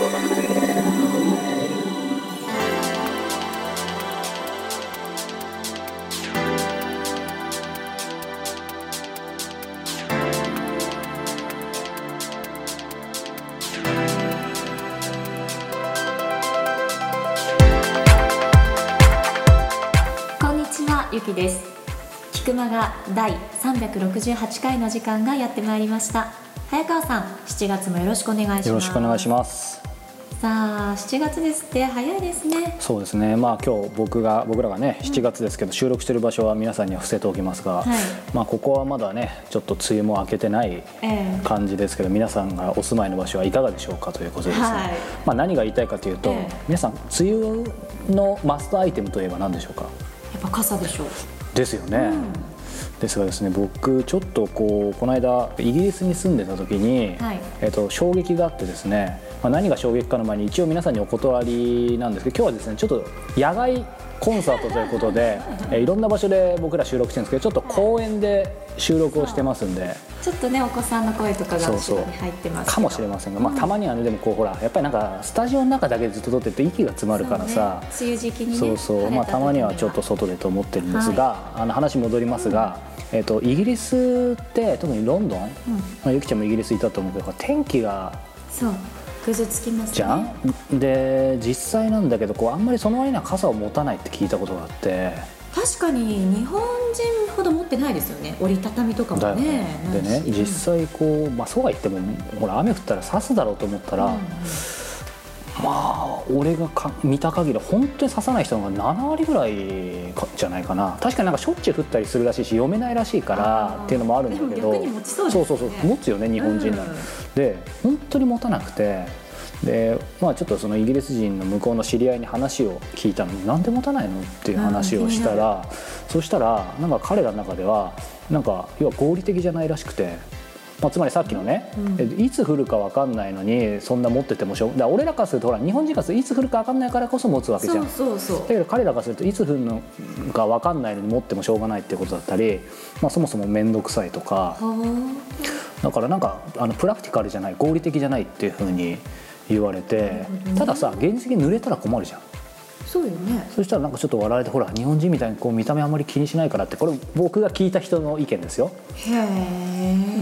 こんにちはゆきです。菊間が第368回の時間がやってまいりました。早川さん7月もよろしくお願いします。よろしくお願いします。さあ7月ですって早いですね。そうですね。まあ今日僕が僕らがね7月ですけど、収録してる場所は皆さんには伏せておきますが、はい。まあここはまだねちょっと梅雨も明けてないええ。感じですけど皆さんがお住まいの場所はいかがでしょうかということですね、はい。まあ何が言いたいかというと、ええ。皆さん梅雨のマストアイテムといえば何でしょうか？やっぱ傘でしょう。ですよね、ですがですね僕ちょっとこうこの間イギリスに住んでた時に、はい。えっと衝撃があってですね、まあ、何が衝撃かの前に一応皆さんにお断りなんですけど今日はですねちょっと野外コンサートということで、えーいろんな場所で僕ら収録してるんですけどちょっと公園で収録をしてますんで。ちょっとねお子さんの声とかがそうそう。後ろに入ってますかもしれませんが、まあ、たまにはねでもこうほらやっぱりなんかスタジオの中だけでずっと撮ってると息が詰まるからさ。そうね。梅雨時期にね。そうそう、まあ、たまにはちょっと外でと思ってるんですが、あの話戻りますが、えっとイギリスって特にロンドン、まあ、ゆきちゃんもイギリスいたと思うけど天気がそうぐずつきますね。じゃん、で実際なんだけどこうあんまりその割には傘を持たないって聞いたことがあって。確かに日本人ほど持ってないですよね。折りたたみとかもね。ねでね実際こう、まあ、そうは言ってもほら雨降ったら刺すだろうと思ったら、うんうんまあ俺がか見た限り本当に刺さない人が7割ぐらいかじゃないかな。確かになんかしょっちゅう降ったりするらしいし読めないらしいからっていうのもあるんだけどそうそうそう持つよね日本人なら、うん。で本当に持たなくてでまあちょっとそのイギリス人の向こうの知り合いに話を聞いたの。になんで持たないのっていう話をしたら、そしたらなんか彼らの中ではなんか要は合理的じゃないらしくて。まあ、つまりさっきのね、うん。えいつ降るか分かんないのにそんな持っててもしょうだ俺らからするとほら日本人からするといつ降るか分かんないからこそ持つわけじゃん。そうそうそう。だけど彼らからするといつ降るのか分かんないのに持ってもしょうがないってことだったり、まあ、そもそも面倒くさいとかはだからなんかあのプラクティカルじゃない合理的じゃないっていうふうに言われて、たださ現実的に濡れたら困るじゃん。あそうよね。そしたらなんかちょっと笑われてほら日本人みたいにこう見た目あんまり気にしないからってこれ僕が聞いた人の意見ですよ。へ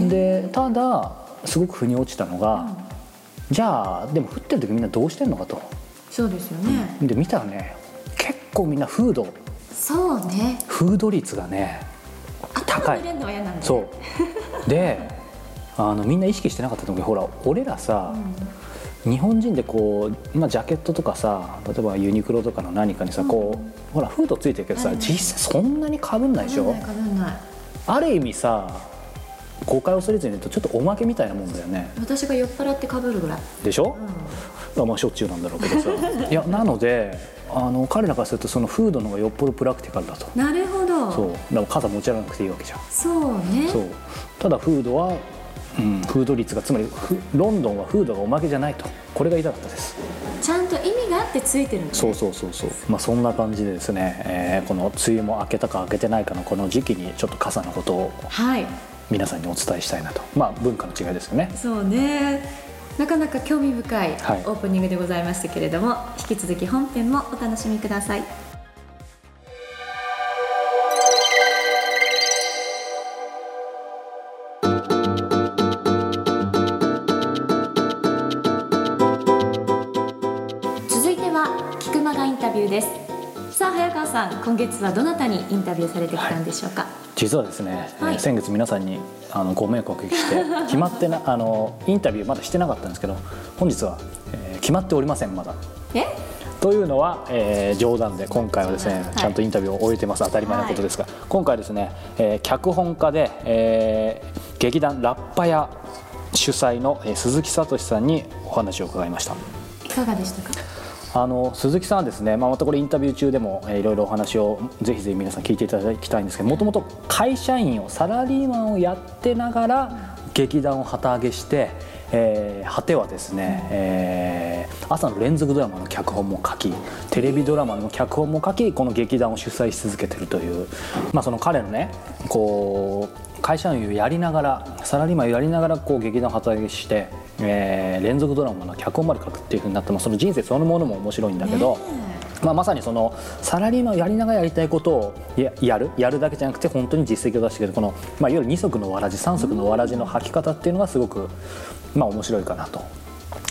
えでただすごく腑に落ちたのが、じゃあでも降ってる時みんなどうしてんのかと。そうですよね、で見たらね結構みんなフードそうね。フード率がね高い。そう。であのみんな意識してなかったと思うけどほら俺らさ、日本人でこう、まあ、ジャケットとかさ例えばユニクロとかの何かにさ、こうほらフードついてるけどさ、はい。はい実際そんなにかぶんないでしょ？ある意味さ誤解を恐れずに言うとちょっとおまけみたいなもんだよね。私が酔っ払ってかぶるぐらい、でしょ、まあしょっちゅうなんだろうけどさ。いやなのであの彼らからするとそのフードの方がよっぽどプラクティカルだと。なるほど。そう。だから傘持ち歩かなくていいわけじゃん。そうね。そう。ただフードは、うん、フード率がつまりフロンドンはフードがおまけじゃないと。これが言いたかったです。ちゃんと意味があってついてるんだね。そうそうそうそう。まあそんな感じでですね、えーこの梅雨も明けたか明けてないかのこの時期にちょっと傘のことをはい。皆さんにお伝えしたいなと。まあ文化の違いですよね。そうね。なかなか興味深いオはい。ープニングでございましたけれども、引き続き本編もお楽しみくださいさん今月はどなたにインタビューされてきたんでしょうか、実はですね、えーはい先月皆さんにあのご迷惑をおかけして 決まってなあのインタビューまだしてなかったんですけど本日は、えー決まっておりませんまだ。え？というのは、えー冗談で今回はですね、はい。ちゃんとインタビューを終えてます。当たり前のことですが、今回ですね、えー脚本家で、えー劇団ラッパ屋主催の、えー鈴木聡さんにお話を伺いました。いかがでしたか？あの鈴木さんですね、まあ、またこれインタビュー中でも、えーいろいろお話をぜひぜひ皆さん聞いていただきたいんですけどもともと会社員をサラリーマンをやってながら劇団を旗揚げして、えー果てはですね、えー朝の連続ドラマの脚本も書きテレビドラマの脚本も書きこの劇団を主催し続けてるという、まあ、その彼のねこう会社員をやりながらサラリーマンをやりながらこう劇団働きして、えー、連続ドラマの脚本まで書くっていうふうになってもその人生そのものも面白いんだけど。まあ、まさにそのサラリーマンをやりながらやりたいことをやるやるだけじゃなくて本当に実績を出してくるこの、まあ、いわゆる二足のわらじ三足のわらじの履き方っていうのがすごく、まあ、面白いかなと。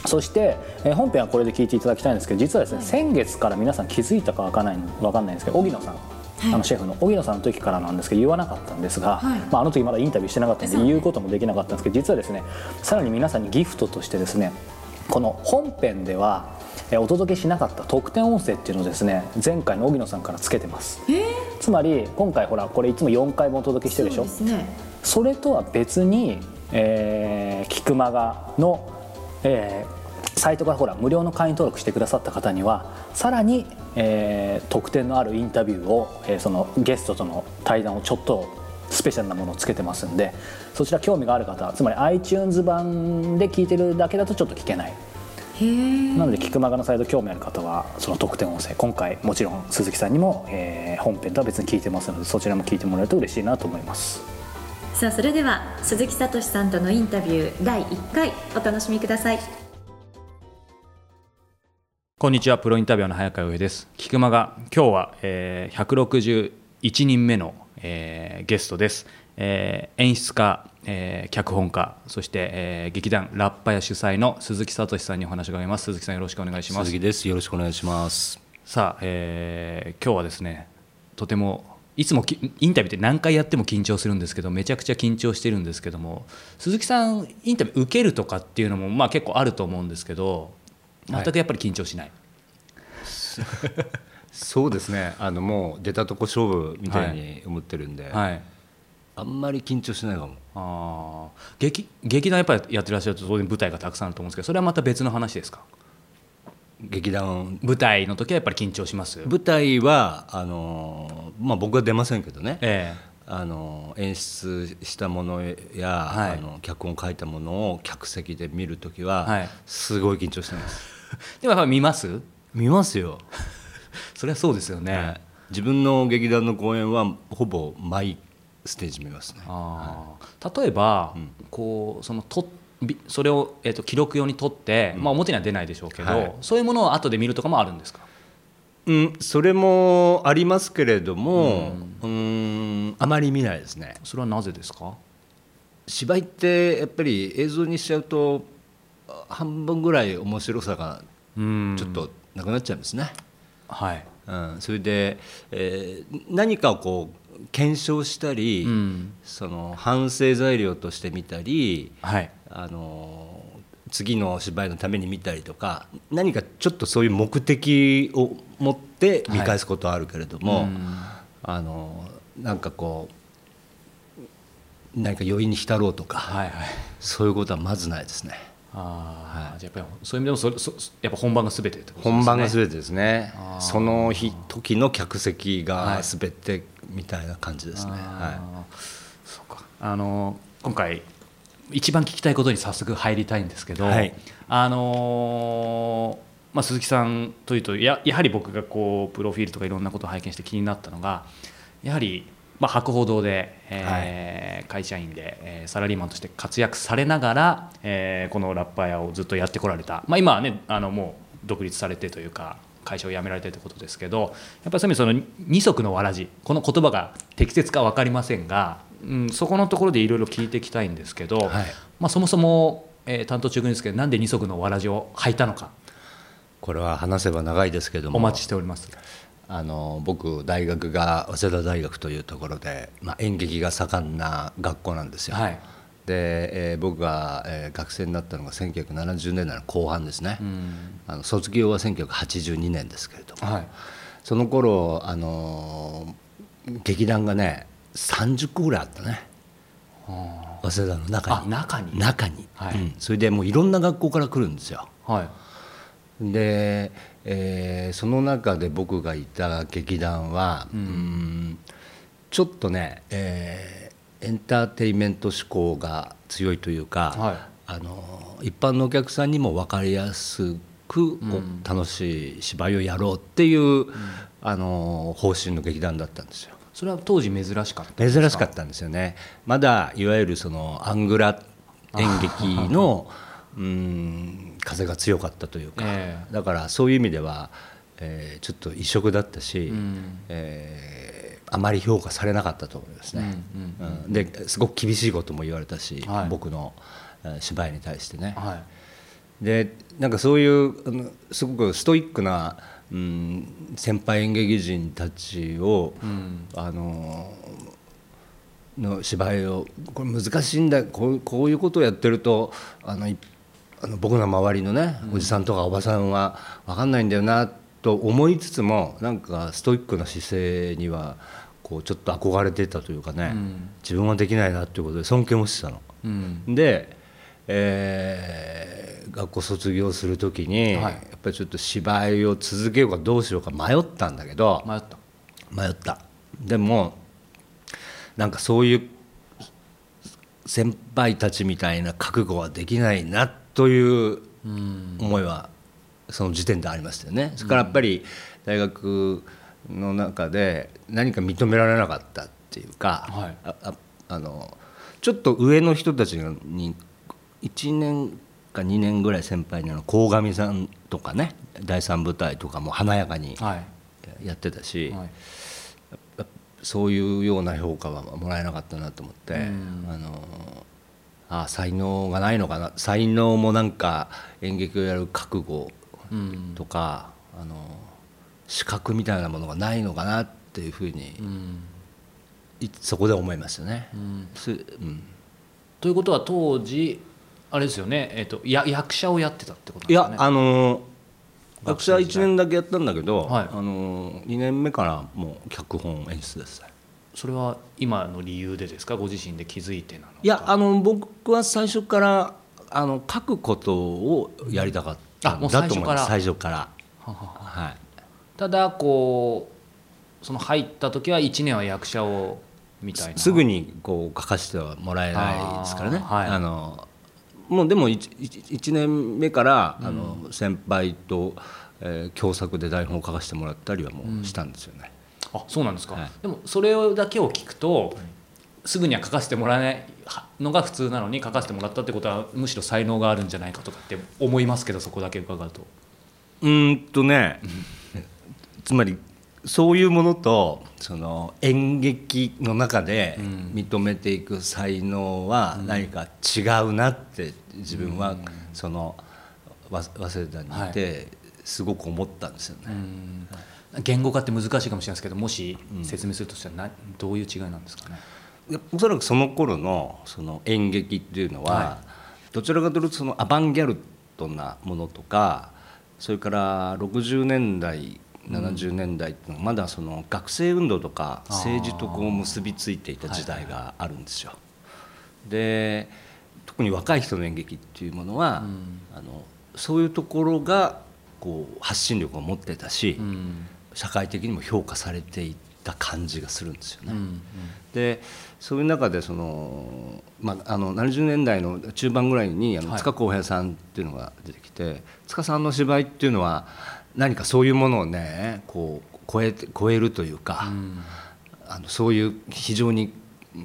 そして、えー、本編はこれで聞いていただきたいんですけど実はですね、先月から皆さん気づいたか分かんない分かんないんですけど荻野さんあのシェフの荻野さんの時からなんですけど言わなかったんですが、はい、まあ、あの時まだインタビューしてなかったんで言うこともできなかったんですけど実はですねさらに皆さんにギフトとしてですねこの本編ではお届けしなかった特典音声っていうのをですね前回の荻野さんからつけてます、えー、つまり今回ほらこれいつも4回もお届けしてるでしょ？そ、ね,、れとは別に、えー、キクマガの、えー、サイトからほら無料の会員登録してくださった方にはさらに、えー、特典のあるインタビューを、えー、そのゲストとの対談をちょっとスペシャルなものをつけてますんでそちら興味がある方つまり iTunes 版で聞いてるだけだとちょっと聞けない。なので聞くまがのサイト興味ある方はその特典音声今回もちろん鈴木さんにも、えー、本編とは別に聞いてますのでそちらも聞いてもらえると嬉しいなと思います。さあそれでは鈴木聡さんとのインタビュー第1回お楽しみくださいこんにちはプロインタビュアーの早川上です。菊間が今日は、えー、161人目の、えー、ゲストです、えー、演出家、えー、脚本家そして、えー、劇団ラッパ屋主催の鈴木聡さんにお話を伺います。鈴木さんよろしくお願いします。鈴木です。よろしくお願いします。さあ、えー、今日はですねとてもいつもインタビューって何回やっても緊張するんですけどめちゃくちゃ緊張してるんですけども鈴木さんインタビュー受けるとかっていうのもまあ結構あると思うんですけど全くやっぱり緊張しない、はい、そうですね。あのもう出たとこ勝負みたいに思ってるんで、はい。はい、あんまり緊張しないかも。あ劇劇団やっぱりやってらっしゃると当然舞台がたくさんあると思うんですけどそれはまた別の話ですか？劇団。舞台の時はやっぱり緊張します？舞台はあの、まあ、僕は出ませんけどね、ええ。あの演出したものや、はい、あの脚本書いたものを客席で見る時は、すごい緊張してます でもやっぱ見ます？見ますよ。それはそうですよね、はい、自分の劇団の公演はほぼ毎ステージ見ますね、はい、例えば、うん、こうそのとそれを、えーと、記録用に撮って、うん、まあ、表には出ないでしょうけど、はい、そういうものを後で見るとかもあるんですか？うん、それもありますけれども、うん、うんあまり見ないですね。それはなぜですか？芝居ってやっぱり映像にしちゃうと半分ぐらい面白さがちょっとなくなっちゃうんですね。はい、うん、それで、えー、何かをこう検証したり、うん、その反省材料として見たり、はい、あの次の芝居のために見たりとか何かちょっとそういう目的を持って見返すことはあるけれども、はい、あのなんかこう何か余韻に浸ろうとか、はいはい、そういうことはまずないですね。あはい、じゃやっぱりそういう意味でもそそやっぱ本番がすべてね。本番がすべてですね。その日時の客席がすべてみたいな感じですね、はい、そうか。あの今回一番聞きたいことに早速入りたいんですけど、はい、あのまあ、鈴木さんというとややはり僕がこうプロフィールとかいろんなことを拝見して気になったのがやはりまあ、博報堂で、えー、はい、会社員で、えー、サラリーマンとして活躍されながら、えー、このラッパー屋をずっとやってこられた、まあ、今はねあのもう独立されてというか会社を辞められてということですけどやっぱりそういう意味その二足のわらじこの言葉が適切か分かりませんが、うん、そこのところでいろいろ聞いていきたいんですけど、はい、まあ、そもそも、えー、担当中君ですけどなんで二足のわらじを履いたのか。これは話せば長いですけども。お待ちしております。あの僕大学が早稲田大学というところで、まあ、演劇が盛んな学校なんですよ。はい、で、えー、僕が、えー、学生になったのが1970年代の後半ですね、うん、あの卒業は1982年ですけれども、はい、その頃あの劇団がね30個ぐらいあったね。早稲田の中に。中に。中に、はい。うん、それでもういろんな学校から来るんですよ。はい、でえー、その中で僕がいた劇団は、うん、ちょっとね、えー、エンターテインメント志向が強いというか、はい、あの一般のお客さんにも分かりやすく、うん、楽しい芝居をやろうっていう、うん、あの方針の劇団だったんですよ。それは当時珍しかった珍しかったんですよね。まだいわゆるそのアングラ演劇のうん風が強かったというか、えー、だからそういう意味では、えー、ちょっと異色だったし、うん、えー、あまり評価されなかったと思いますね、うんうんうん、ですごく厳しいことも言われたし、はい、僕の芝居に対してね、はい、でなんかそういうすごくストイックなうん、先輩演劇人たちを、うん、あのの芝居をこれ難しいんだこうこういうことをやってるとあのあの僕の周りのね、おじさんとかおばさんは分かんないんだよなと思いつつもなんかストイックな姿勢にはこうちょっと憧れてたというかね、うん、自分はできないなということで尊敬もしてたの。うん、で、えー、学校卒業する時に、はい、やっぱりちょっと芝居を続けようかどうしようか迷ったんだけど迷った。迷った。でもなんかそういう先輩たちみたいな覚悟はできないなという思いはその時点でありましたよね。それからやっぱり大学の中で何か認められなかったっていうか、はい、ああのちょっと上の人たちに1年か2年ぐらい先輩に鴻上さんとかね第3舞台とかも華やかにやってたし、はい。はい、そういうような評価はもらえなかったなと思って、あのあ才能がないのかな？才能もなんか演劇をやる覚悟とか、あの資格みたいなものがないのかなっていうふうに、そこで思いますよね。うん。ということは当時あれですよね、えーと、や役者をやってたってことですか、ね、いやあの役者1年だけやったんだけど、はい、あの2年目からもう脚本演出ですそれは今の理由でですか？ご自身で気づいてなのいやあの僕は最初からあの書くことをやりたかった。んだと思います。最初から？はい、ただこうその入った時は1年は役者をみたいな。すぐにこう書かせてはもらえないですからね。あ、はい、あのもうでも 1, 1年目から、あの先輩と、えー、共作で台本を書かせてもらったりはもうしたんですよね。あそうなんですか、はい、でもそれだけを聞くとすぐには書かせてもらえないのが普通なのに書かせてもらったってことはむしろ才能があるんじゃないかとかって思いますけどそこだけ伺うと。うんとね。つまりそういうものとその演劇の中で認めていく才能は何か違うなって自分はその早稲田にい。てすごく思ったんですよね。言語化って難しいかもしれないですけどもし説明するとしたらどういう違いなんですかね？おそらくその頃のその演劇っていうのは、はい、どちらかというとそのアバンギャルドなものとかそれから60年代70年代っていうのはまだその学生運動とか政治とこう結びついていた時代があるんですよ。で特に若い人の演劇っていうものは、あのそういうところがこう発信力を持ってたし、社会的にも評価されていた感じがするんですよね。でそういう中でその、まあ、あの70年代の中盤ぐらいにあの塚公平さんっていうのが出てきて、塚さんの芝居っていうのは何かそういうものをねこう超えて超えるというか、うん、あのそういう非常に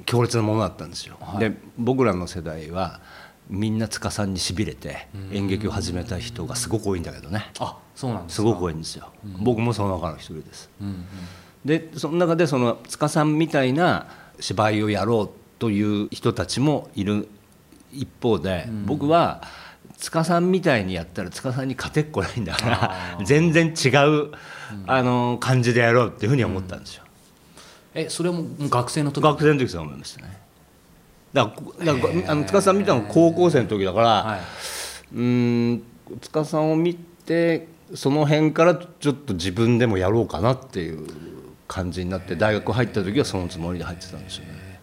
強烈なものだったんですよ。はい、で僕らの世代はみんな塚さんにしびれて演劇を始めた人がすごく多いんだけどね。あそうなんですすごく多いんですよ。うん、僕もその中の一人です。うんうん、でその中でその塚さんみたいな芝居をやろうという人たちもいる一方で、僕は。塚さんみたいにやったら塚さんに勝てっこないんだから全然違う、あの感じでやろうっていうふうに思ったんですよ。うん、えそれも学生の時？学生の時そう思いましたね。だからだからあの塚さんみたいな高校生の時だから、はい、うん塚さんを見てその辺からちょっと自分でもやろうかなっていう感じになって大学入った時はそのつもりで入ってたんですよね。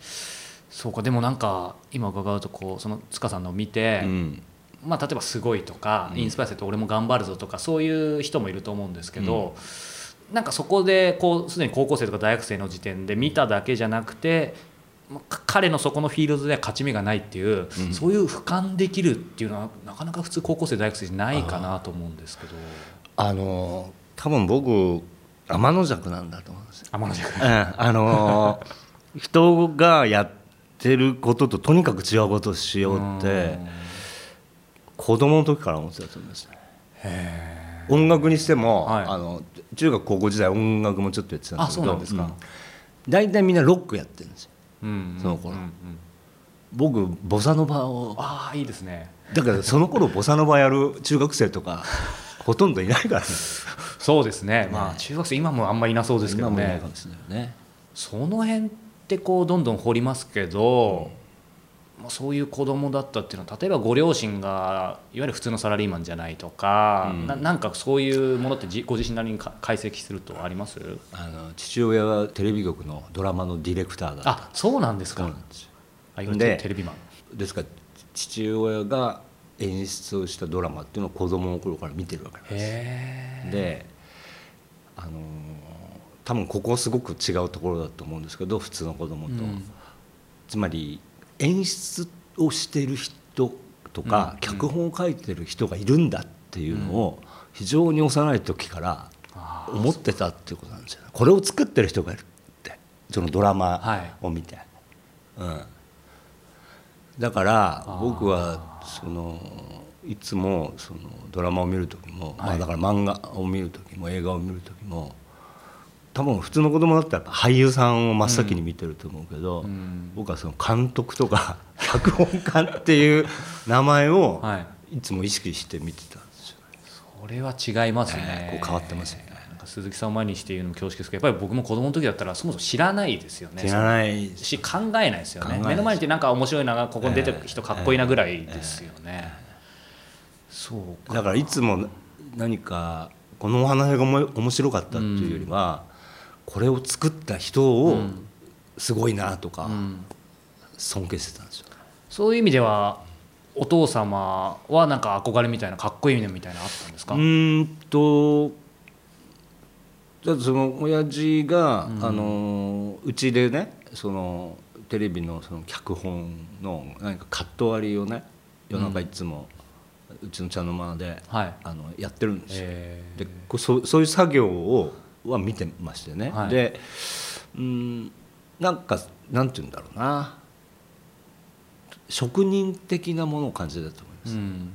そうかでもなんか今伺うとこうその塚さんのを見て、うん。まあ、例えばすごいとか、インスパイアされて俺も頑張るぞとかそういう人もいると思うんですけど、うん、なんかそこでこうすでに高校生とか大学生の時点で見ただけじゃなくて彼のそこのフィールドでは勝ち目がないっていう、うん、そういう俯瞰できるっていうのはなかなか普通高校生大学生じゃないかなと思うんですけど。あの多分僕天の弱なんだと思うんですよ。天の弱、うん、あのー、人がやってることととにかく違うことをしようって子供の時から思ってたと思いますね音楽にしても、はい、あの中学高校時代音楽もちょっとやってたんですけど。大体、うん、みんなロックやってるんですよ、うんうん、その頃、僕ボサノバを。ああいいですね。だからその頃ボサノバやる中学生とか ほとんどいないからね。そうですね、まあ、中学生今もあんまりいなそうですけどね。ね。その辺ってこうどんどん掘りますけど、まあ、そういう子供だったっていうのは例えばご両親がいわゆる普通のサラリーマンじゃないとか、うん、ななんかそういうものってご自身なりに解析するとあります？あの父親はテレビ局のドラマのディレクターだあそうなんですか。あでテレビマン。ですから父親が演出をしたドラマっていうのを子供の頃から見てるわけです。であの多分ここすごく違うところだと思うんですけど普通の子供と、うん、つまり演出をしている人とか、うん、脚本を書いてる人がいるんだっていうのを非常に幼い時から思ってたっていうことなんですよ、ね、これを作ってる人がいるってそのドラマを見て、はい、うん。だから僕はそのいつもそのドラマを見る時も、まあ、だから漫画を見る時も映画を見る時も多分普通の子供だったら俳優さんを真っ先に見てると思うけど、僕はその監督とか 脚本家っていう名前をい。つも意識して見てたんですよ、ね、それは違いますね、こう変わってますよね。鈴木さんを前にして言うのも恐縮ですけどやっぱり僕も子供の時だったらそもそも知らないですよね。知らないし考えないですよね。目の前になんか面白いなここに出てる人かっこいいなぐらいですよね、そうだからいつも何かこのお話が面白かったっていうよりは、これを作った人をすごいなとか尊敬してたんですよ、そういう意味ではお父様はなんか憧れみたいなかっこいいみたいなあったんですか？うんとだその親父が、うん、あのうちでねそのテレビのその脚本の何かカット割りをね夜中いつも、うちの茶の間で、はい、あのやってるんですよ。でそそういう作業をは見てましてね、はい、でうんなんかなんて言うんだろうな。職人的なものを感じたと思います、うん、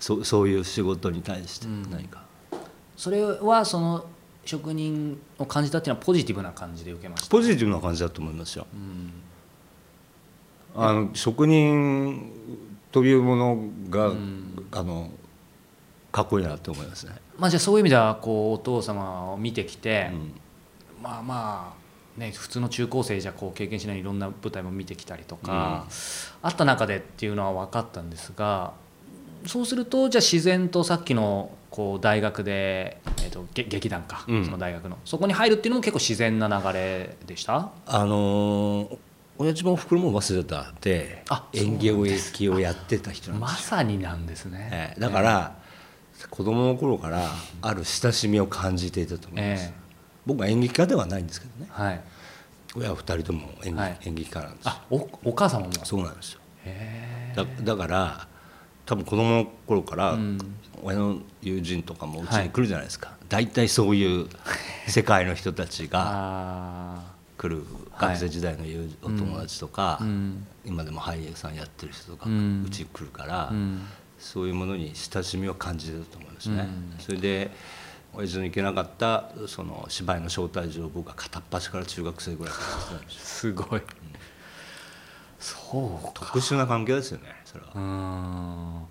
そそういう仕事に対して何か、うん、それはその職人を感じたっていうのはポジティブな感じで受けました？ポジティブな感じだと思いますよ、うん、あの職人というものが、うん、あのかっこいいなと思いますね、まあ、じゃあそういう意味ではこうお父様を見てきて、うん、まあまあね、普通の中高生じゃこう経験しないいろんな舞台も見てきたりとか、あった中でっていうのは分かったんですがそうするとじゃあ自然とさっきのこう大学で、えーと、劇団か、うん、その大学のそこに入るっていうのも結構自然な流れでした？あのー、親父も袋も忘れたで演劇をやってた人なんですまさになんですね、えー、だから、えー、子供の頃からある親しみを感じていたと思います、えー、僕は演劇家ではないんですけどね、はい、親は2人とも演,、はい、演劇家なんですあおお母様もそうなんですよ。だだから多分子供の頃から親の友人とかもうちに来るじゃないですか、はい、大体そういう 世界の人たちが来る学生時代の友お友達とか、うん、今でも俳優さんやってる人とかうちに来るから、うん、そういうものに親しみを感じてると思いますね。うん、それで親父の行けなかったその芝居の招待状を僕は片っ端から中学生ぐらいから すごい、そう特殊な関係ですよねそれは。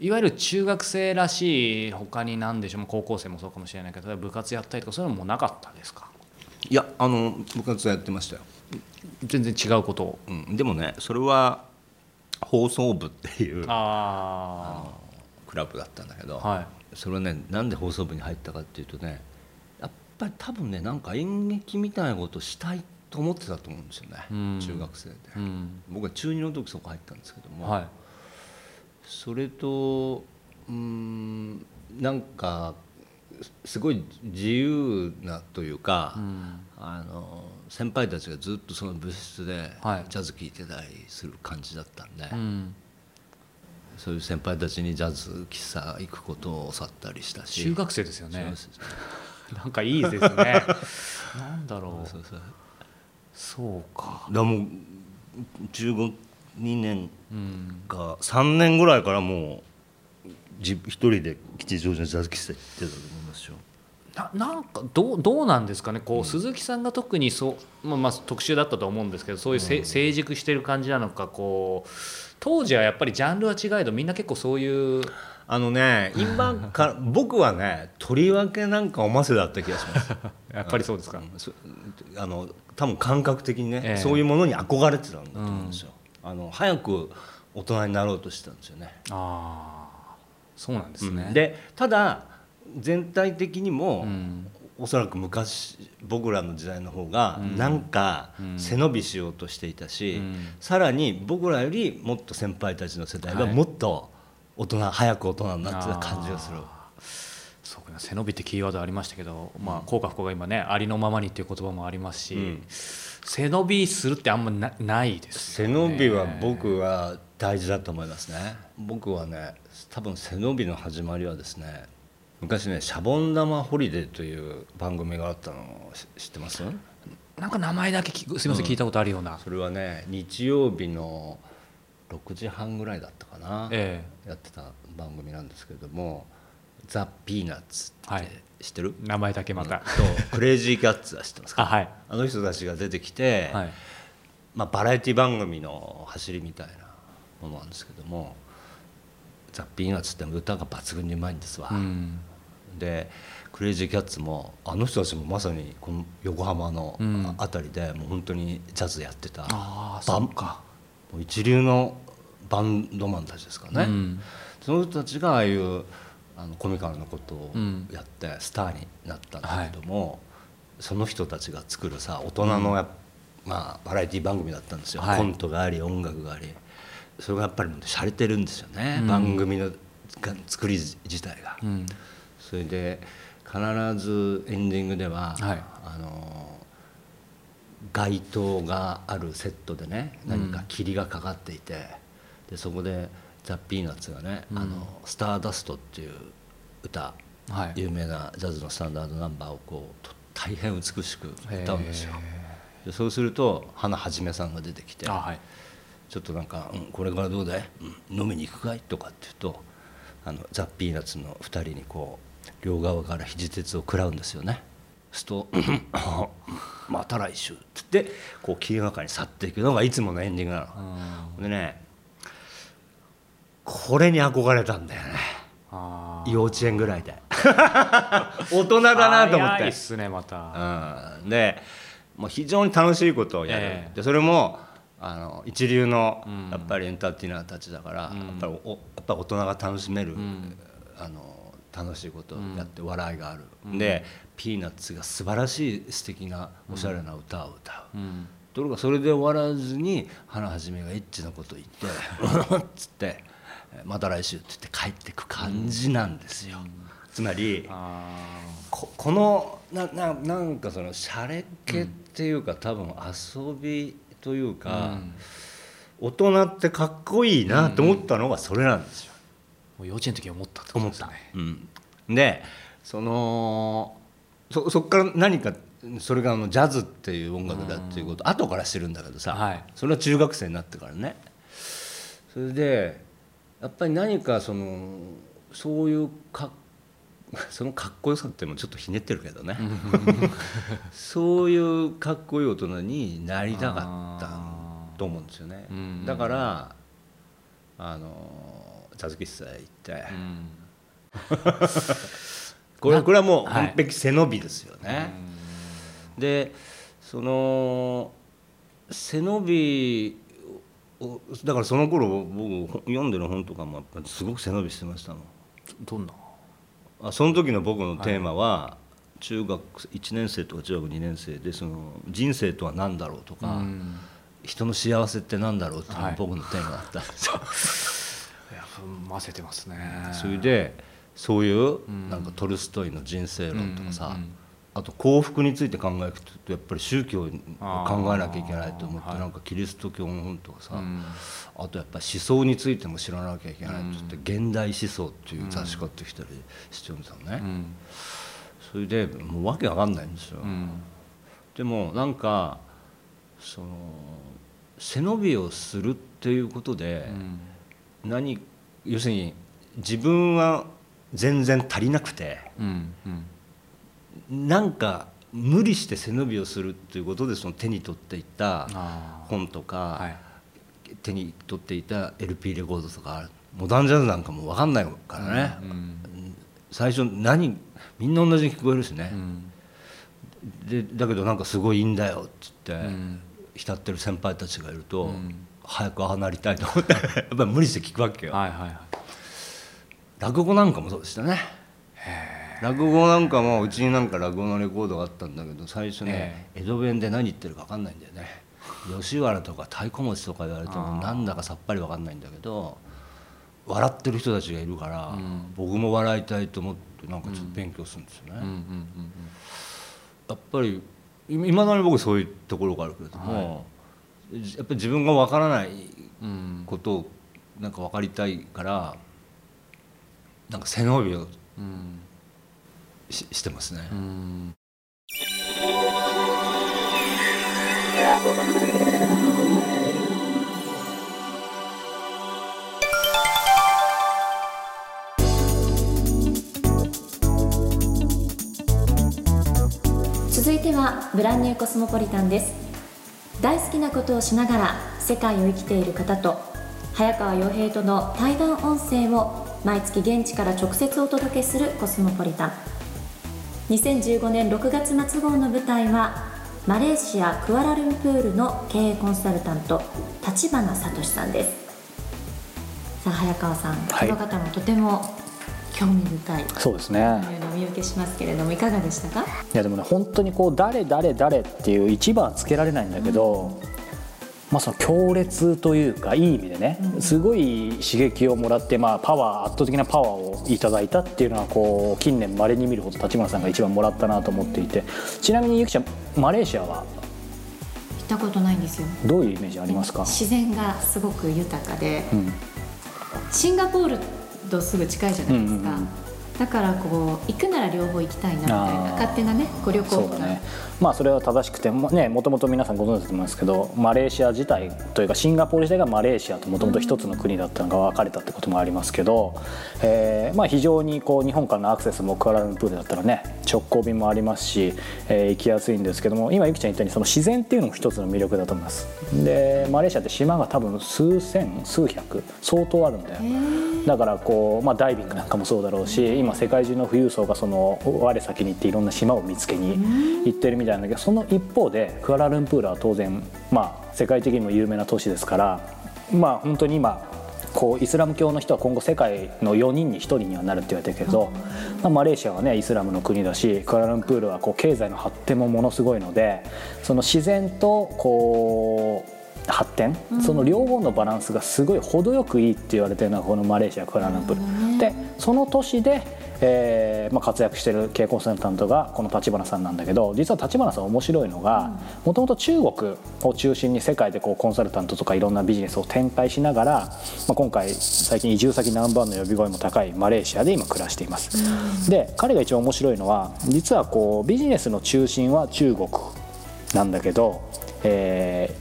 いわゆる中学生らしい他に何でしょう。高校生もそうかもしれないけど部活やったりとかそういうのもなかったですか？いやあの部活やってましたよ。全然違うことを、うん、でもねそれは放送部っていうあのクラブだったんだけど、はい、それはねなんで放送部に入ったかっていうとねやっぱり多分ねなんか演劇みたいなことをしたいと思ってたと思うんですよね、うん、中学生で、うん、僕は中2の時そこ入ったんですけども、はい。それとうんなんかすごい自由なというか、うん、あの先輩たちがずっとその部室でジャズ聴いてたりする感じだったんで、はいそういう先輩たちにジャズ喫茶行くことを教わったりしたし。中学生ですよね。なんかいいですね。なんだろう。そうそうそうか。だもう15 2年か3年ぐらいからもう一人で吉祥寺のジャズ喫茶行ってたと思いますよ。ななんかどうどうなんですかね？こう、うん、鈴木さんが特にそう、まあ、まあ特集だったと思うんですけどそういうせ、うん、成熟してる感じなのかこう当時はやっぱりジャンルは違えどみんな結構そういうあのね今か 僕はねとりわけなんかおませだった気がします。やっぱりそうですか、うん、あの多分感覚的にね、えー、そういうものに憧れてたんだと思うんですよ、あの早く大人になろうとしてたんですよね。ああそうなんですね、でただ全体的にも、うん、おそらく昔僕らの時代の方がなんか背伸びしようとしていたし、うん、さらに僕らよりもっと先輩たちの世代がもっと大人、はい、早く大人になってた感じがする。背伸びってキーワードありましたけど、まあ、効果不幸が今ねありのままにっていう言葉もありますし、うん、背伸びするってあんまなないです、ね、背伸びは僕は大事だと思いますね。僕はね多分背伸びの始まりはですね昔ね「シャボン玉ホリデー」という番組があったの知ってます？なんか名前だけすみません、聞いたことあるような。それはね日曜日の6時半ぐらいだったかな、ええ、やってた番組なんですけれども「ザ・ピーナッツ」って知ってる、名前だけまた、とクレイジーキャッツは知ってますか？あ,、はい、あの人たちが出てきて、はい、まあ、バラエティ番組の走りみたいなものなんですけども「ザ・ピーナッツ」って歌が抜群にうまいんですわ。うん。でクレイジーキャッツもあの人たちもまさにこの横浜の辺りでもう本当にジャズやってた、バンかもう一流のバンドマンたちですからね、うん、その人たちがああいうあのコミカルなことをやってスターになったんだけども、はい、その人たちが作るさ大人のや、うん、まあ、バラエティ番組だったんですよ、はい、コントがあり音楽があり。それがやっぱり洒落てるんですよね、うん、番組の作り自体が。それで必ずエンディングでは、はい、あの街灯があるセットでね何か霧がかかっていて、でそこでザ・ピーナッツがね「あのスターダスト」っていう歌、はい、有名なジャズのスタンダードナンバーをこう大変美しく歌うんですよ。でそうすると花はじめさんが出てきて、はい、ちょっとなんか、うん「これからどうだい、うん、飲みに行くかい?」とかって言うとあのザ・ピーナッツの2人にこう両側から肘鉄を食らうんですよね。すと「また来週」っつってこう霧の中に去っていくのがいつものエンディングなの。でねこれに憧れたんだよね。幼稚園ぐらいで。大人だなと思って。いっすねまた、うん、でもう非常に楽しいことをやる、えー、でそれもあの一流のやっぱりエンターテイナーたちだから、うん、やっぱりおやっぱ大人が楽しめる、うん、あの楽しいことをやって笑いがある、うん、でピーナッツが素晴らしい素敵なおしゃれな歌を歌う、うん、ところがそれで終わらずに花はじめがエッチなことを言って「っ つって「また来週」って言って帰ってく感じなんですよ。つまりここのなななんかそのしゃれ気っていうか、多分遊びというか、大人ってかっこいいなと思ったのがそれなんですよ。もう幼稚園の時思ったってことですね。うん、でそのそそこから何かそれがあのジャズっていう音楽だっていうこと後から知るんだけどさ、はい、それは中学生になってからね。それでやっぱり何かそのそういうか そのかっこよさっていうのもちょっとひねってるけどね。そういうかっこいい大人になりたかったと思うんですよね。だからあの茶漬喫茶へ行って、これこれはもう完璧背伸びですよね。はい、でその背伸びだからその頃僕読んでる本とかもすごく背伸びしてましたもん。どんな？あその時の僕のテーマは、はい、中学1年生とか中学2年生でその人生とは何だろうとか、人の幸せって何だろうっていうのが僕のテーマだった。んですよ。はい混ぜてますね。それでそういうなんかトルストイの人生論とかさ、あと幸福について考えるとやっぱり宗教を考えなきゃいけないと思ってなんかキリスト教の本とかさ、あとやっぱり思想についても知らなきゃいけないとって「現代思想」っていう雑誌買ってきたりしてるんですよね。それでもうわけわかんないんですよ、うん、でもなんかその背伸びをするっていうことで、何要するに自分は全然足りなくて、うんうん、なんか無理して背伸びをするっていうことでその手に取っていた本とか、はい、手に取っていた LP レコードとかモダンジャズなんかも分かんないからね、うん。うん、最初何みんな同じに聞こえるしね、うん、でだけどなんかすごいいいんだよっつって、浸ってる先輩たちがいると、早くああなりたいと思って やっぱり無理して聞くわけよ。はいはいはい、落語なんかもそうでしたね。落語なんかもうちになんか落語のレコードがあったんだけど最初ね江戸弁で何言ってるか分かんないんだよね。吉原とか太鼓持ちとか言われてもなんだかさっぱり分かんないんだけど笑ってる人たちがいるから、僕も笑いたいと思ってなんかちょっと勉強するんですよね。やっぱりいまだに僕そういうところがあるけれども、はい、やっぱり自分が分からないことをなんか分かりたいからなんか背伸びをししてますね。続いてはブランニューコスモポリタンです大好きなことをしながら世界を生きている方と早川洋平との対談音声を毎月現地から直接お届けするコスモポリタン2015年6月末号の舞台はマレーシア・クアラルンプールの経営コンサルタント立花聡さんです。さあ早川さん、はい、この方もとても興味深いそうですね。というのを見受けしますけれどもいかがでしたか？いやでもね本当にこう誰誰誰っていう一番つけられないんだけど、うんまあ、その強烈というかいい意味でねすごい刺激をもらって、まあ、パワー圧倒的なパワーをいただいたっていうのはこう近年まれに見るほど立花さんが一番もらったなと思っていて。ちなみにゆきちゃんマレーシアは？行ったことないんですよ。どういうイメージありますか？自然がすごく豊かで、うん、シンガポールとすぐ近いじゃないですか、うんうんうんだからこう行くなら両方行きたいなみたいな勝手なねご旅行そうね。まあそれは正しくてもねもともと皆さんご存知だと思いますけどマレーシア自体というかシンガポール自体がマレーシアともともと一つの国だったのが分かれたってこともありますけど、えー、まあ非常にこう日本からのアクセスもクアラルンプールだったらね直行便もありますし、えー、行きやすいんですけども今ゆきちゃん言ったようにその自然っていうのも一つの魅力だと思います。でマレーシアって島が多分数千数百相当あるんだよだからこう、まあ、ダイビングなんかもそうだろうし今世界中の富裕層がその我先に行っていろんな島を見つけに行ってるみたいなんだけどその一方でクアラルンプールは当然、まあ、世界的にも有名な都市ですからまあ本当に今こうイスラム教の人は今後世界の4人に1人にはなるって言われてるけど、まあ、マレーシアはねイスラムの国だしクアラルンプールはこう経済の発展もものすごいのでその自然とこう発展、その両方のバランスがすごい程よくいいって言われてるのがこのマレーシアクアラルンプール。でその都市でえーまあ、活躍している経営コンサルタントがこの立花さんなんだけど実は立花さん面白いのがもともと中国を中心に世界でこうコンサルタントとかいろんなビジネスを展開しながら、まあ、今回最近移住先ナンバーの呼び声も高いマレーシアで今暮らしています。で彼が一番面白いのは実はこうビジネスの中心は中国なんだけど、え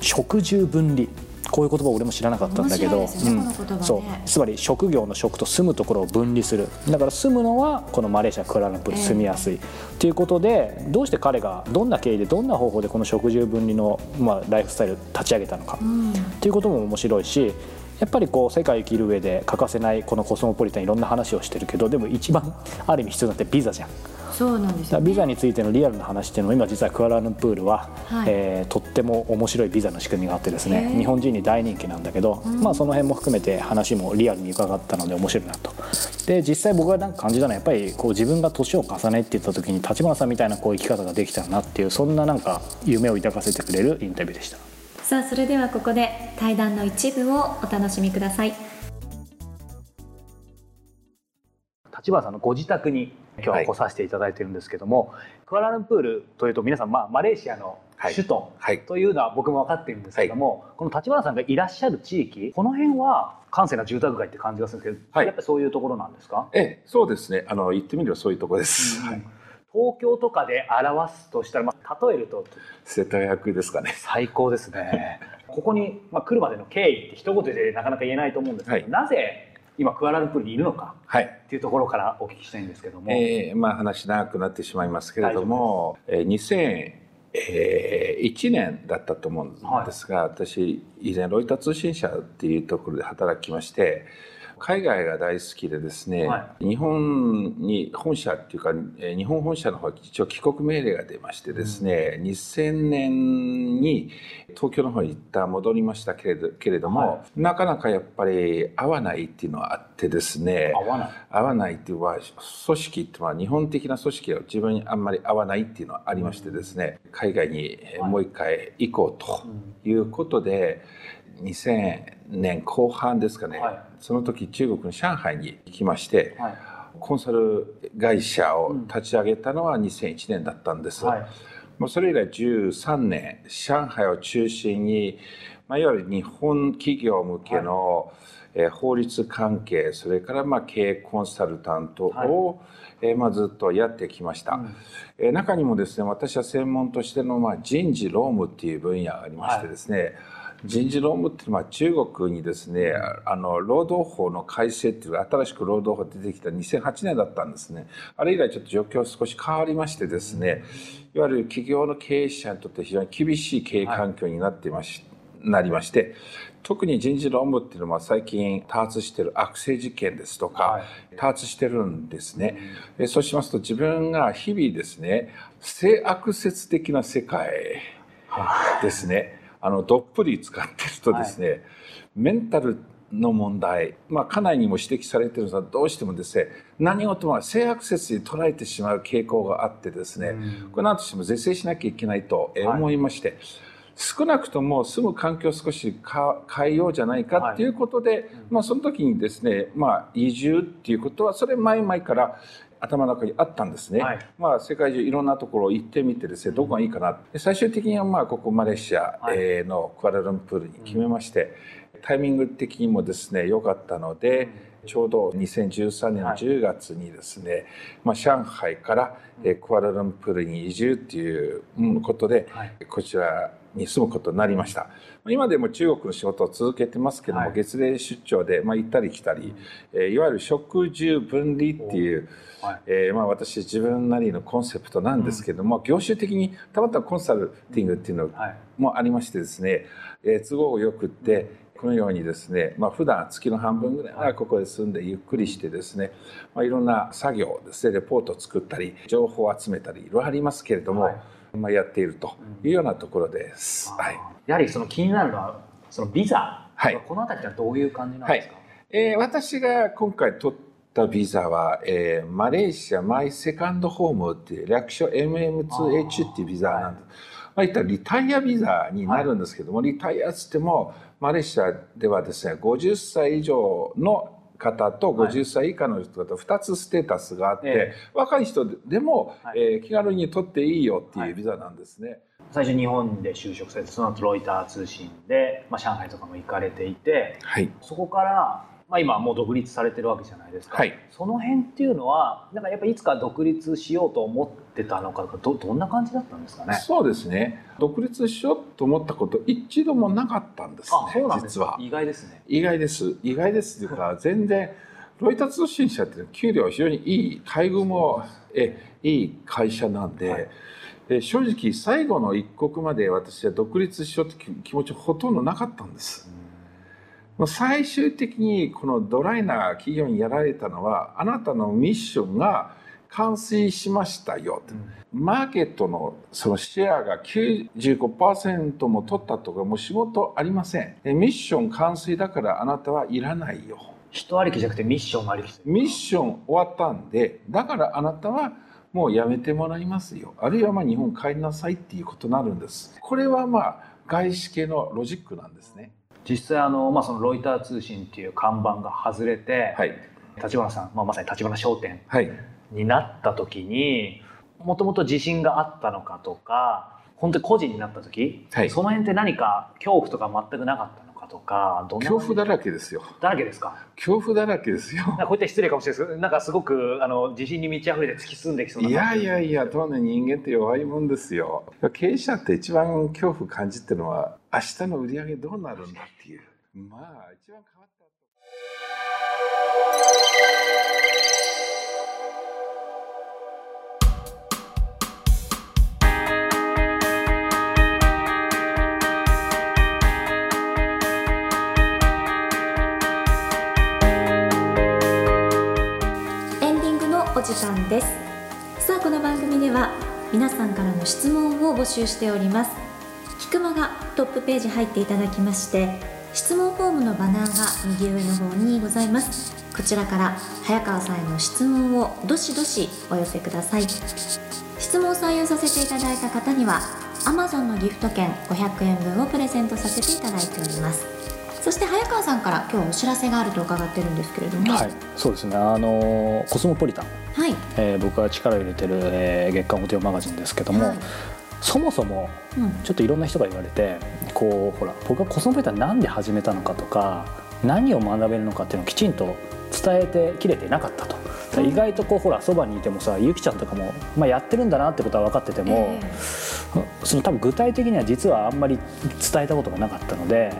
ー、食住分離こういう言葉俺も知らなかったんだけど、ねうん、そう。つまり職業の職と住むところを分離する。だから住むのはこのマレーシアクアラルンプール住みやすい、ということでどうして彼がどんな経緯でどんな方法でこの食住分離の、まあ、ライフスタイル立ち上げたのか、うん、っていうことも面白いしやっぱりこう世界生きる上で欠かせないこのコスモポリタンいろんな話をしてるけどでも一番ある意味必要なってビザじゃん。そうなんですよ、ね、ビザについてのリアルな話っていうのも今実はクアラルンプールは、はい、えー、とっても面白いビザの仕組みがあってですね日本人に大人気なんだけど、うん、まあその辺も含めて話もリアルに伺ったので面白いなと。で実際僕がなんか感じたのはやっぱりこう自分が年を重ねっていった時に立花さんみたいなこう生き方ができたらなっていうそんななんか夢を抱かせてくれるインタビューでした。さあそれではここで対談の一部をお楽しみください立花さんのご自宅に今日は来させていただいてるんですけども、はい、クアラルンプールというと皆さん、まあ、マレーシアの首都というのは僕も分かっているんですけども、はい、この立花さんがいらっしゃる地域この辺は閑静な住宅街って感じがするんですけど、はい、やっぱりそういうところなんですか？ええそうですね。あの言ってみればそういうところです、うん、はい東京とかで表すとしたら、まあ、例えると世田谷区ですかね。最高ですね。ここに、まあ、来るまでの経緯って一言でなかなか言えないと思うんですけど、はい、なぜ今クアラルンプールにいるのか、はい、っていうところからお聞きしたいんですけども、えー、まあ、話長くなってしまいますけれども、えー、2001年だったと思うんですが、はい、私以前ロイター通信社っていうところで働きまして海外が大好きでですね、はい、日本に本社っていうか日本本社の方一応帰国命令が出ましてですね、うん、2000年に東京の方に一旦戻りましたけれどけれども、はい、なかなかやっぱり合わないっていうのはあってですね合わない。合わないっていうのは組織っていうのは日本的な組織は自分にあんまり合わないっていうのはありましてですね海外にもう一回行こうということで、2000年後半ですかね、はい、その時中国の上海に行きまして、はい、コンサル会社を立ち上げたのは2001年だったんです、はい、もうそれ以来13年上海を中心に、まあ、いわゆる日本企業向けの、え法律関係それからまあ経営コンサルタントを、えまあずっとやってきました、うん、え中にもですね私は専門としてのまあ人事労務っていう分野がありましてですね、人事労務っていうのは中国にですねあの労働法の改正っていう新しく労働法出てきた2008年だったんですね。あれ以来ちょっと状況少し変わりましてですねいわゆる企業の経営者にとって非常に厳しい経営環境になっていまし、はい、なりまして特に人事労務っていうのは最近多発している悪性事件ですとか、はい、多発してるんですね、うん、そうしますと自分が日々ですね性悪説的な世界ですねあのどっぷり使ってるとですね、はい、メンタルの問題、まあ、家内にも指摘されてるのはどうしてもですね何事も性悪説に捉えてしまう傾向があってですね、うん、これ何としても是正しなきゃいけないと思いまして、はい、少なくとも住む環境を少し変えようじゃないかっていうことで、はい、まあ、その時にですね、まあ、移住っていうことはそれ前々から頭の中にあったんですね、はい、まあ、世界中いろんなところ行ってみてですねどこがいいかな最終的にはまあここマレーシアのクアラルンプールに決めまして、タイミング的にもですね良かったので、ちょうど2013年の10月にですね、はい、まあ、上海からクアラルンプールに移住っていうことで、こちらに住むことになりました。今でも中国の仕事を続けてますけども、はい、月例出張で、まあ、行ったり来たり、えいわゆる食住分離っていう、はい、えー、まあ、私自分なりのコンセプトなんですけども、うん、業種的にたまたまコンサルティングっていうのもありましてですね、えー、都合よくって、このようにですね、まあ普段月の半分ぐらいはここで住んでゆっくりしてですね、まあ、いろんな作業ですねレポートを作ったり情報を集めたりいろいろありますけれども、はいまあ、やっているというようなところです。はい、やはりその気になるのはそのビザ、はい、この辺りはどういう感じなんですか、はい、えー、私が今回取ったビザは、えー、マレーシアマイセカンドホームっていう略称 MM2H っていうビザなんです。まあ、いったリタイアビザになるんですけども、はい、リタイアつってもマレーシアではですね50歳以上の方と50歳以下の人と2つステータスがあって、はい、若い人でも、はい、えー、気軽に取っていいよっていうビザなんですね。はい、最初日本で就職されてその後ロイター通信で、まあ、上海とかも行かれていて、はい、そこからまあ、今もう独立されてるわけじゃないですか、はい、その辺っていうのはなんかやっぱいつか独立しようと思ってたのかどどんな感じだったんですかね？そうですね。独立しようと思ったこと一度もなかったんですねあそうなんです実は。意外ですね。意外です。意外ですというか全然 ロイター通信社って給料は非常にいい待遇もえいい会社なんで、はい。え正直最後の一刻まで私は独立しようという気持ちほとんどなかったんです。最終的にこのドライな企業にやられたのはあなたのミッションが完遂しましたよ、うん、マーケットのそのシェアが95%も取ったとかもう仕事ありません。ミッション完遂だからあなたはいらないよ。人ありきじゃなくてミッションありき。ミッション終わったんでだからあなたはもうやめてもらいますよ。あるいはまあ日本帰りなさいっていうことになるんです。これはまあ外資系のロジックなんですね実際あの、まあ、そのロイター通信っていう看板が外れて、はい、立花さん、まあ、まさに立花商店になった時にもともと自信があったのかとか本当に個人になった時、はい、その辺って何か恐怖とか全くなかったのかかとか恐怖だらけですよ。だらけですか？恐怖だらけですよ。こうやって失礼かもしれないですなんかすごくあの自信に満ち溢れて突き進んできそうないやいやいや当然人間って弱いもんですよ。経営者って一番恐怖感じてるのは明日の売り上げどうなるんだっていう。まあ一番変わったエンディングのお時間です。さあこの番組では皆さんからの質問を募集しております。ひくまがトップページ入っていただきまして質問フォームのバナーが右上の方にございます。こちらから早川さんへの質問をどしどしお寄せください。質問を採用させていただいた方には Amazon のギフト券500円分をプレゼントさせていただいております。そして早川さんから今日お知らせがあると伺ってるんですけれども、はい、そうですね。あのコスモポリタン、はい。えー、僕が力を入れてる、えー、月刊オテオマガジンですけども、はい、そもそもちょっといろんな人が言われて、うん、こうほら僕はコスモポリタンなんで始めたのかとか何を学べるのかっていうのをきちんと伝えてきれていなかったと。意外とこうほらそばにいてもさゆきちゃんとかも、まあ、やってるんだなってことは分かってても、えー、その多分具体的には実はあんまり伝えたことがなかったので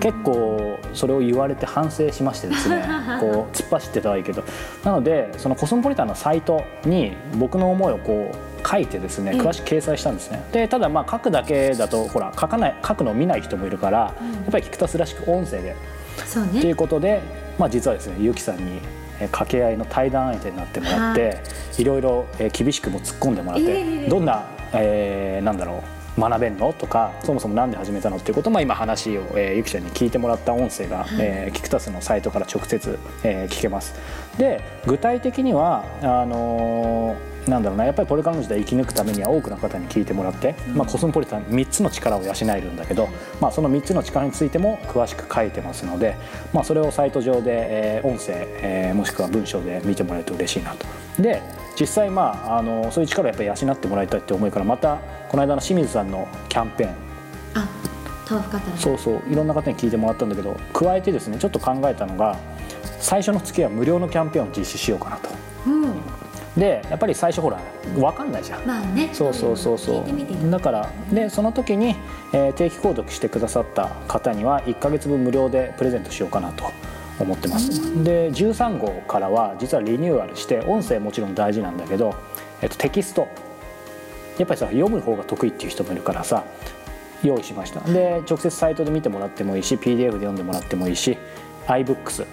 結構それを言われて反省しましてですね こう突っ走ってたはいいけど。なのでそのコスモポリタンのサイトに僕の思いをこう書いてですね詳しく掲載したんですね、でただまあ書くだけだとほら書かない書くのを見ない人もいるから、やっぱりキクタスらしく音声で。と、ね、いうことで、まあ、実はですねゆきさんに掛け合いの対談相手になってもらって、い、ろいろ厳しくも突っ込んでもらって、どんな、えー、なんだろう学べんの？とかそもそも何で始めたの？っていうことも今話を、えー、ゆきちゃんに聞いてもらった音声が、はい、えー、キクタスのサイトから直接、えー、聞けます。で具体的にはあのーなんだろうなやっぱりこれからの時代生き抜くためには多くの方に聞いてもらって、まあ、コスモポリタン3つの力を養えるんだけど、まあ、その3つの力についても詳しく書いてますので、まあ、それをサイト上で、えー、音声、えー、もしくは文章で見てもらえると嬉しいなと。で実際まああのそういう力をやっぱり養ってもらいたいって思いからまたこの間の清水さんのキャンペーンあ豆腐方そうそういろんな方に聞いてもらったんだけど加えてですねちょっと考えたのが最初の月は無料のキャンペーンを実施しようかなと。うんでやっぱり最初ほら分かんないじゃん、まあね、そうそうそうそう。だからでその時に、えー、定期購読してくださった方には1か月分無料でプレゼントしようかなと思ってます、で13号からは実はリニューアルして音声もちろん大事なんだけど、えっと、テキスト。やっぱりさ読む方が得意っていう人もいるからさ用意しました。で直接サイトで見てもらってもいいし PDF で読んでもらってもいいし iBooks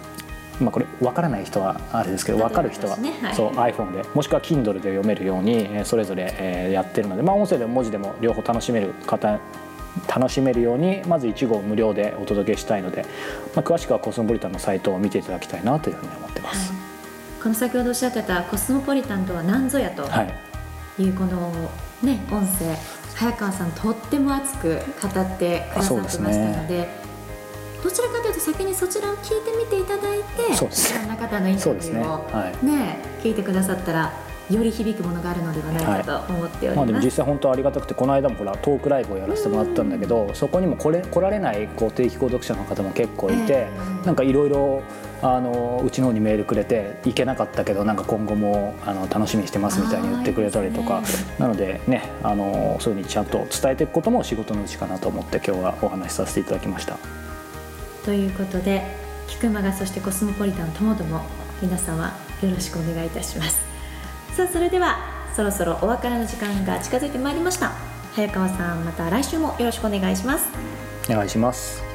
まあ、これ分からない人はあれですけど分かる人は、そう iPhone で。もしくは Kindle で読めるようにそれぞれやってるので、まあ、音声でも文字でも両方楽しめる方楽しめるようにまず1号無料でお届けしたいので、まあ、詳しくはコスモポリタンのサイトを見ていただきたいなというふうに思ってます、はい、この先ほどおっしゃってたコスモポリタンとは何ぞやとい。うこの、ね、音声早川さんとっても熱く語ってくださってましたので。どちらかというと先にそちらを聞いてみていただいていろんな方のインタビューをね、ね。はい、聞いてくださったらより響くものがあるのではないかと思っております、はい、まあ、でも実際本当ありがたくてこの間もほらトークライブをやらせてもらったんだけど、そこにも来れ来られないこう定期購読者の方も結構いて、えー、なんかいろいろあのうちの方にメールくれて行けなかったけどなんか今後もあの楽しみにしてますみたいに言ってくれたりとか、ね、なのでねあのそういうふうにちゃんと伝えていくことも仕事のうちかなと思って今日はお話しさせていただきました。ということで菊間がそしてコスモポリタンともども皆様よろしくお願いいたします。さあそれではそろそろお別れの時間が近づいてまいりました。早川さんまた来週もよろしくお願いします。お願いします。